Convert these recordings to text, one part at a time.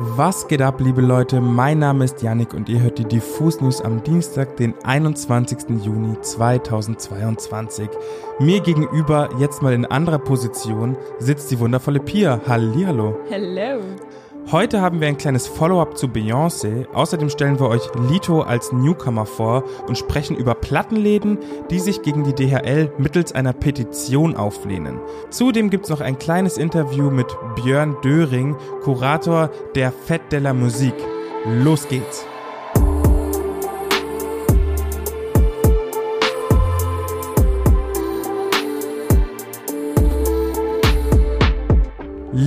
Was geht ab, liebe Leute? Mein Name ist Yannick und ihr hört die Diffus News am Dienstag, den 21. Juni 2022. Mir gegenüber, jetzt mal in anderer Position, sitzt die wundervolle Pia. Hallihallo. Hello. Heute haben wir ein kleines Follow-up zu Beyoncé. Außerdem stellen wir euch Lito als Newcomer vor und sprechen über Plattenläden, die sich gegen die DHL mittels einer Petition auflehnen. Zudem gibt's noch ein kleines Interview mit Björn Döring, Kurator der Fête de la Musique. Los geht's!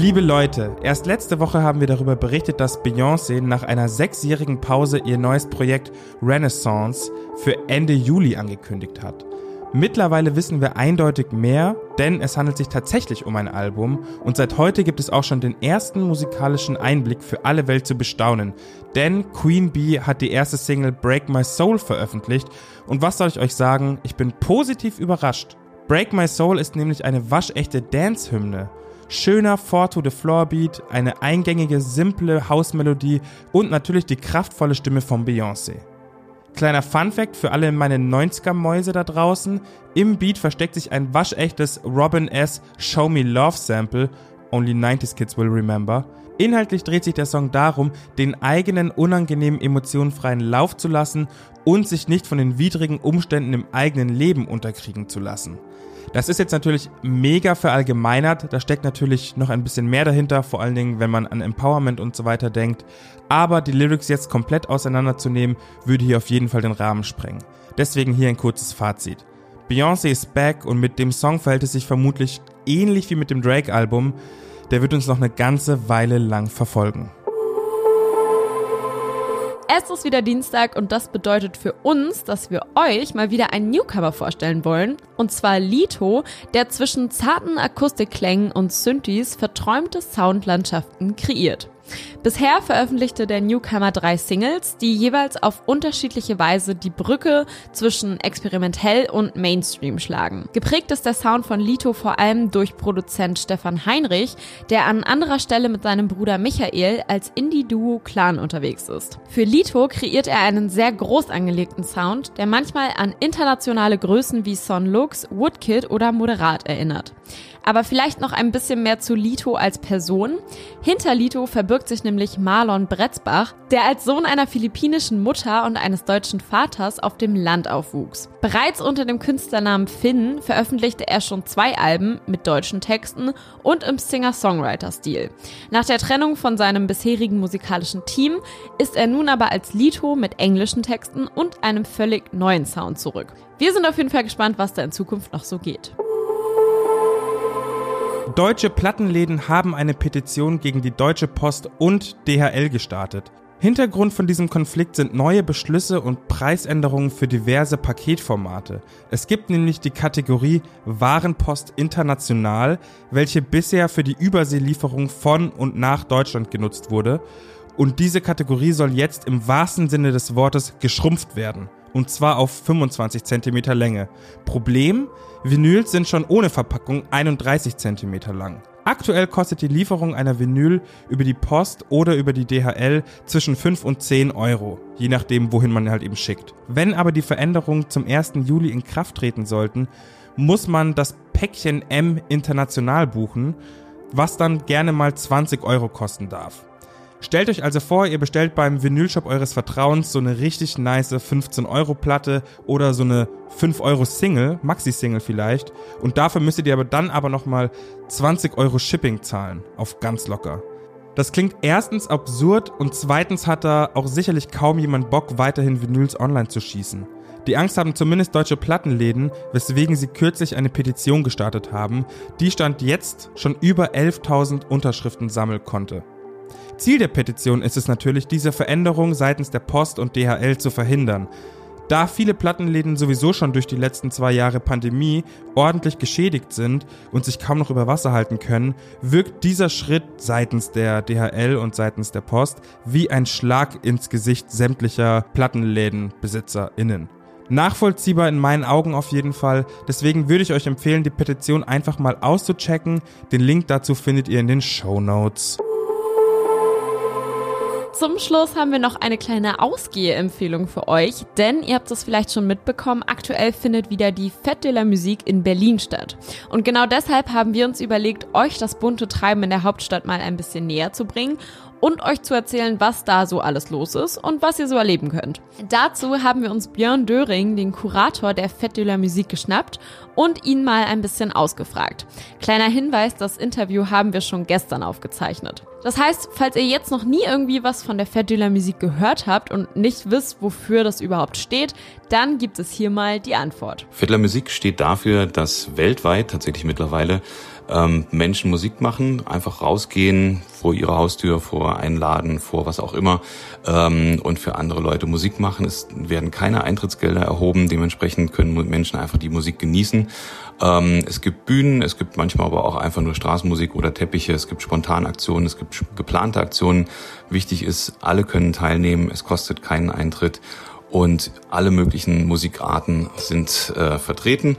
Liebe Leute, erst letzte Woche haben wir darüber berichtet, dass Beyoncé nach einer sechsjährigen Pause ihr neues Projekt Renaissance für Ende Juli angekündigt hat. Mittlerweile wissen wir eindeutig mehr, denn es handelt sich tatsächlich um ein Album und seit heute gibt es auch schon den ersten musikalischen Einblick für alle Welt zu bestaunen. Denn Queen Bee hat die erste Single Break My Soul veröffentlicht und was soll ich euch sagen, ich bin positiv überrascht. Break My Soul ist nämlich eine waschechte Dance-Hymne. Schöner Four-to-the-Floor-Beat, eine eingängige, simple Hausmelodie und natürlich die kraftvolle Stimme von Beyoncé. Kleiner Fun-Fact für alle meine 90er-Mäuse da draußen: Im Beat versteckt sich ein waschechtes Robin S. Show Me Love Sample, only 90s Kids will remember. Inhaltlich dreht sich der Song darum, den eigenen unangenehmen Emotionen freien Lauf zu lassen und sich nicht von den widrigen Umständen im eigenen Leben unterkriegen zu lassen. Das ist jetzt natürlich mega verallgemeinert. Da steckt natürlich noch ein bisschen mehr dahinter, vor allen Dingen, wenn man an Empowerment und so weiter denkt. Aber die Lyrics jetzt komplett auseinanderzunehmen, würde hier auf jeden Fall den Rahmen sprengen. Deswegen hier ein kurzes Fazit. Beyoncé ist back und mit dem Song verhält es sich vermutlich ähnlich wie mit dem Drake-Album. Der wird uns noch eine ganze Weile lang verfolgen. Es ist wieder Dienstag und das bedeutet für uns, dass wir euch mal wieder einen Newcomer vorstellen wollen. Und zwar Lito, der zwischen zarten Akustikklängen und Synthes verträumte Soundlandschaften kreiert. Bisher veröffentlichte der Newcomer drei Singles, die jeweils auf unterschiedliche Weise die Brücke zwischen experimentell und Mainstream schlagen. Geprägt ist der Sound von Lito vor allem durch Produzent Stefan Heinrich, der an anderer Stelle mit seinem Bruder Michael als Indie-Duo Clan unterwegs ist. Für Lito kreiert er einen sehr groß angelegten Sound, der manchmal an internationale Größen wie Son Lux, Woodkid oder Moderat erinnert. Aber vielleicht noch ein bisschen mehr zu Lito als Person. Hinter Lito verbirgt sich nämlich Marlon Bretzbach, der als Sohn einer philippinischen Mutter und eines deutschen Vaters auf dem Land aufwuchs. Bereits unter dem Künstlernamen Finn veröffentlichte er schon zwei Alben mit deutschen Texten und im Singer-Songwriter-Stil. Nach der Trennung von seinem bisherigen musikalischen Team ist er nun aber als Lito mit englischen Texten und einem völlig neuen Sound zurück. Wir sind auf jeden Fall gespannt, was da in Zukunft noch so geht. Deutsche Plattenläden haben eine Petition gegen die Deutsche Post und DHL gestartet. Hintergrund von diesem Konflikt sind neue Beschlüsse und Preisänderungen für diverse Paketformate. Es gibt nämlich die Kategorie Warenpost international, welche bisher für die Überseelieferung von und nach Deutschland genutzt wurde. Und diese Kategorie soll jetzt im wahrsten Sinne des Wortes geschrumpft werden und zwar auf 25 cm Länge. Problem? Vinyls sind schon ohne Verpackung 31 cm lang. Aktuell kostet die Lieferung einer Vinyl über die Post oder über die DHL zwischen 5 und 10 Euro, je nachdem, wohin man halt eben schickt. Wenn aber die Veränderungen zum 1. Juli in Kraft treten sollten, muss man das Päckchen M international buchen, was dann gerne mal 20 Euro kosten darf. Stellt euch also vor, ihr bestellt beim Vinylshop eures Vertrauens so eine richtig nice 15-Euro-Platte oder so eine 5-Euro-Single, Maxi-Single vielleicht. Und dafür müsstet ihr aber dann aber nochmal 20 Euro Shipping zahlen. Auf ganz locker. Das klingt erstens absurd und zweitens hat da auch sicherlich kaum jemand Bock, weiterhin Vinyls online zu schießen. Die Angst haben zumindest deutsche Plattenläden, weswegen sie kürzlich eine Petition gestartet haben, die stand jetzt schon über 11.000 Unterschriften sammeln konnte. Ziel der Petition ist es natürlich, diese Veränderung seitens der Post und DHL zu verhindern. Da viele Plattenläden sowieso schon durch die letzten zwei Jahre Pandemie ordentlich geschädigt sind und sich kaum noch über Wasser halten können, wirkt dieser Schritt seitens der DHL und seitens der Post wie ein Schlag ins Gesicht sämtlicher Plattenlädenbesitzerinnen. Nachvollziehbar in meinen Augen auf jeden Fall. Deswegen würde ich euch empfehlen, die Petition einfach mal auszuchecken. Den Link dazu findet ihr in den Show Notes. Zum Schluss haben wir noch eine kleine Ausgehempfehlung für euch, denn ihr habt es vielleicht schon mitbekommen, aktuell findet wieder die Fête de la Musique in Berlin statt. Und genau deshalb haben wir uns überlegt, euch das bunte Treiben in der Hauptstadt mal ein bisschen näher zu bringen und euch zu erzählen, was da so alles los ist und was ihr so erleben könnt. Dazu haben wir uns Björn Döring, den Kurator der Fête de la Musique, geschnappt und ihn mal ein bisschen ausgefragt. Kleiner Hinweis, das Interview haben wir schon gestern aufgezeichnet. Das heißt, falls ihr jetzt noch nie irgendwie was von der Fête de la Musique gehört habt und nicht wisst, wofür das überhaupt steht, dann gibt es hier mal die Antwort. Fête de la Musique steht dafür, dass weltweit tatsächlich mittlerweile ähm, Menschen Musik machen, einfach rausgehen vor ihre Haustür, vor Einladen, vor was auch immer ähm, und für andere Leute Musik machen. Es werden keine Eintrittsgelder erhoben, dementsprechend können Menschen einfach die Musik genießen. Ähm, es gibt Bühnen, es gibt manchmal aber auch einfach nur Straßenmusik oder Teppiche, es gibt Spontanaktionen, es gibt geplante Aktionen. Wichtig ist, alle können teilnehmen, es kostet keinen Eintritt und alle möglichen Musikarten sind äh, vertreten.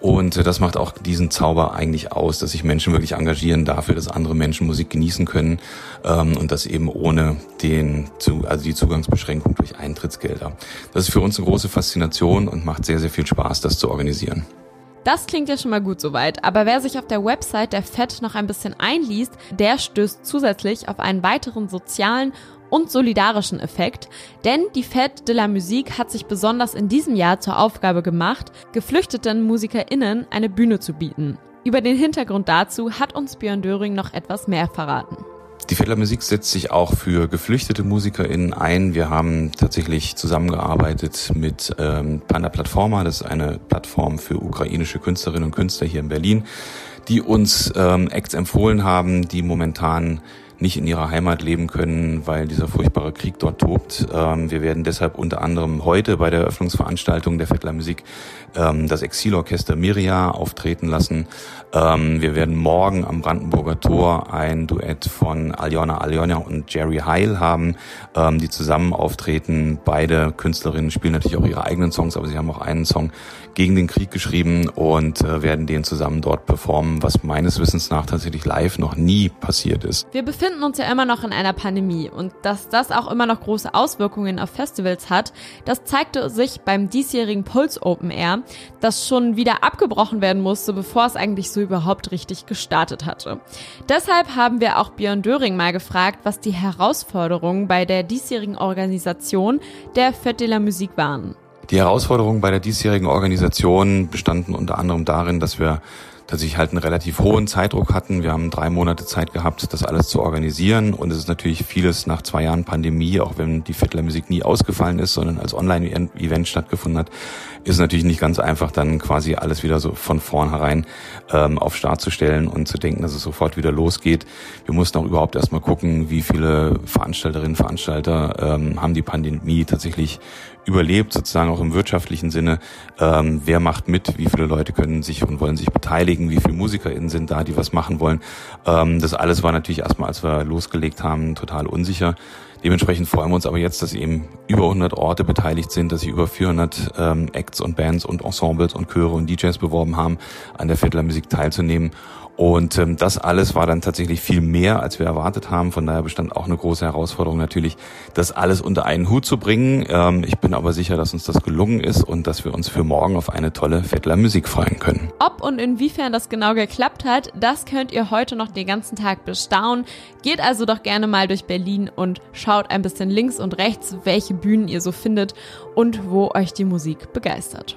Und äh, das macht auch diesen Zauber eigentlich aus, dass sich Menschen wirklich engagieren dafür, dass andere Menschen Musik genießen können ähm, und das eben ohne den, also die Zugangsbeschränkung durch Eintrittsgelder. Das ist für uns eine große Faszination und macht sehr, sehr viel Spaß, das zu organisieren. Das klingt ja schon mal gut soweit, aber wer sich auf der Website der FED noch ein bisschen einliest, der stößt zusätzlich auf einen weiteren sozialen und solidarischen Effekt, denn die Fête de la Musique hat sich besonders in diesem Jahr zur Aufgabe gemacht, geflüchteten MusikerInnen eine Bühne zu bieten. Über den Hintergrund dazu hat uns Björn Döring noch etwas mehr verraten. Die Fettler Musik setzt sich auch für geflüchtete MusikerInnen ein. Wir haben tatsächlich zusammengearbeitet mit ähm, Panda Platforma, das ist eine Plattform für ukrainische Künstlerinnen und Künstler hier in Berlin, die uns ähm, Acts empfohlen haben, die momentan nicht in ihrer Heimat leben können, weil dieser furchtbare Krieg dort tobt. Ähm, wir werden deshalb unter anderem heute bei der Eröffnungsveranstaltung der Fettler Musik ähm, das Exilorchester Miria auftreten lassen. Ähm, wir werden morgen am Brandenburger Tor ein Duett von Aljona Aljona und Jerry Heil haben, die zusammen auftreten. Beide Künstlerinnen spielen natürlich auch ihre eigenen Songs, aber sie haben auch einen Song gegen den Krieg geschrieben und äh, werden den zusammen dort performen, was meines Wissens nach tatsächlich live noch nie passiert ist. Wir befinden uns ja immer noch in einer Pandemie und dass das auch immer noch große Auswirkungen auf Festivals hat, das zeigte sich beim diesjährigen Pulse Open Air, das schon wieder abgebrochen werden musste, bevor es eigentlich so überhaupt richtig gestartet hatte. Deshalb haben wir auch Björn Döring mal gefragt, was die Herausforderungen bei der diesjährigen Organisation der Fête de la Musique waren. Die Herausforderungen bei der diesjährigen Organisation bestanden unter anderem darin, dass wir tatsächlich halt einen relativ hohen Zeitdruck hatten. Wir haben drei Monate Zeit gehabt, das alles zu organisieren. Und es ist natürlich vieles nach zwei Jahren Pandemie, auch wenn die Fettler Musik nie ausgefallen ist, sondern als Online-Event stattgefunden hat, ist natürlich nicht ganz einfach, dann quasi alles wieder so von vornherein ähm, auf Start zu stellen und zu denken, dass es sofort wieder losgeht. Wir mussten auch überhaupt erstmal gucken, wie viele Veranstalterinnen, Veranstalter ähm, haben die Pandemie tatsächlich überlebt, sozusagen auch im wirtschaftlichen Sinne. Ähm, wer macht mit? Wie viele Leute können sich und wollen sich beteiligen? Wie viele MusikerInnen sind da, die was machen wollen? Ähm, das alles war natürlich erstmal, als wir losgelegt haben, total unsicher. Dementsprechend freuen wir uns aber jetzt, dass eben über 100 Orte beteiligt sind, dass sich über 400 ähm, Acts und Bands und Ensembles und Chöre und DJs beworben haben, an der Viertler Musik teilzunehmen. Und ähm, das alles war dann tatsächlich viel mehr, als wir erwartet haben. Von daher bestand auch eine große Herausforderung natürlich, das alles unter einen Hut zu bringen. Ähm, ich bin aber sicher, dass uns das gelungen ist und dass wir uns für morgen auf eine tolle Vettler Musik freuen können. Ob und inwiefern das genau geklappt hat, das könnt ihr heute noch den ganzen Tag bestaunen. Geht also doch gerne mal durch Berlin und schaut ein bisschen links und rechts, welche Bühnen ihr so findet und wo euch die Musik begeistert.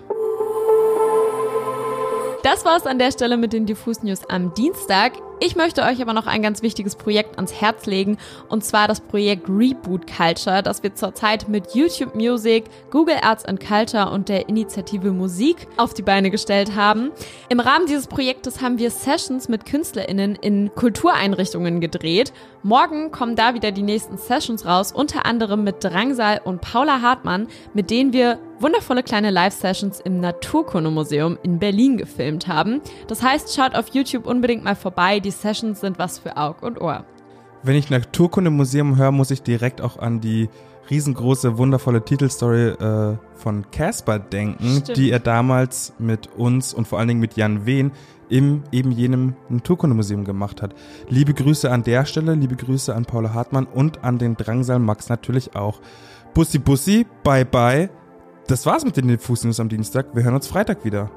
Das war's an der Stelle mit den Diffus News am Dienstag. Ich möchte euch aber noch ein ganz wichtiges Projekt ans Herz legen und zwar das Projekt Reboot Culture, das wir zurzeit mit YouTube Music, Google Arts and Culture und der Initiative Musik auf die Beine gestellt haben. Im Rahmen dieses Projektes haben wir Sessions mit KünstlerInnen in Kultureinrichtungen gedreht. Morgen kommen da wieder die nächsten Sessions raus, unter anderem mit Drangsal und Paula Hartmann, mit denen wir wundervolle kleine Live-Sessions im Naturkundemuseum in Berlin gefilmt haben. Das heißt, schaut auf YouTube unbedingt mal vorbei. Die Sessions sind was für Aug und Ohr. Wenn ich Naturkundemuseum höre, muss ich direkt auch an die riesengroße, wundervolle Titelstory äh, von Casper denken, Stimmt. die er damals mit uns und vor allen Dingen mit Jan Wehn im eben jenem Naturkundemuseum gemacht hat. Liebe Grüße an der Stelle, liebe Grüße an Paula Hartmann und an den Drangsal Max natürlich auch. Bussi Bussi, bye bye. Das war's mit den Diffus News am Dienstag. Wir hören uns Freitag wieder.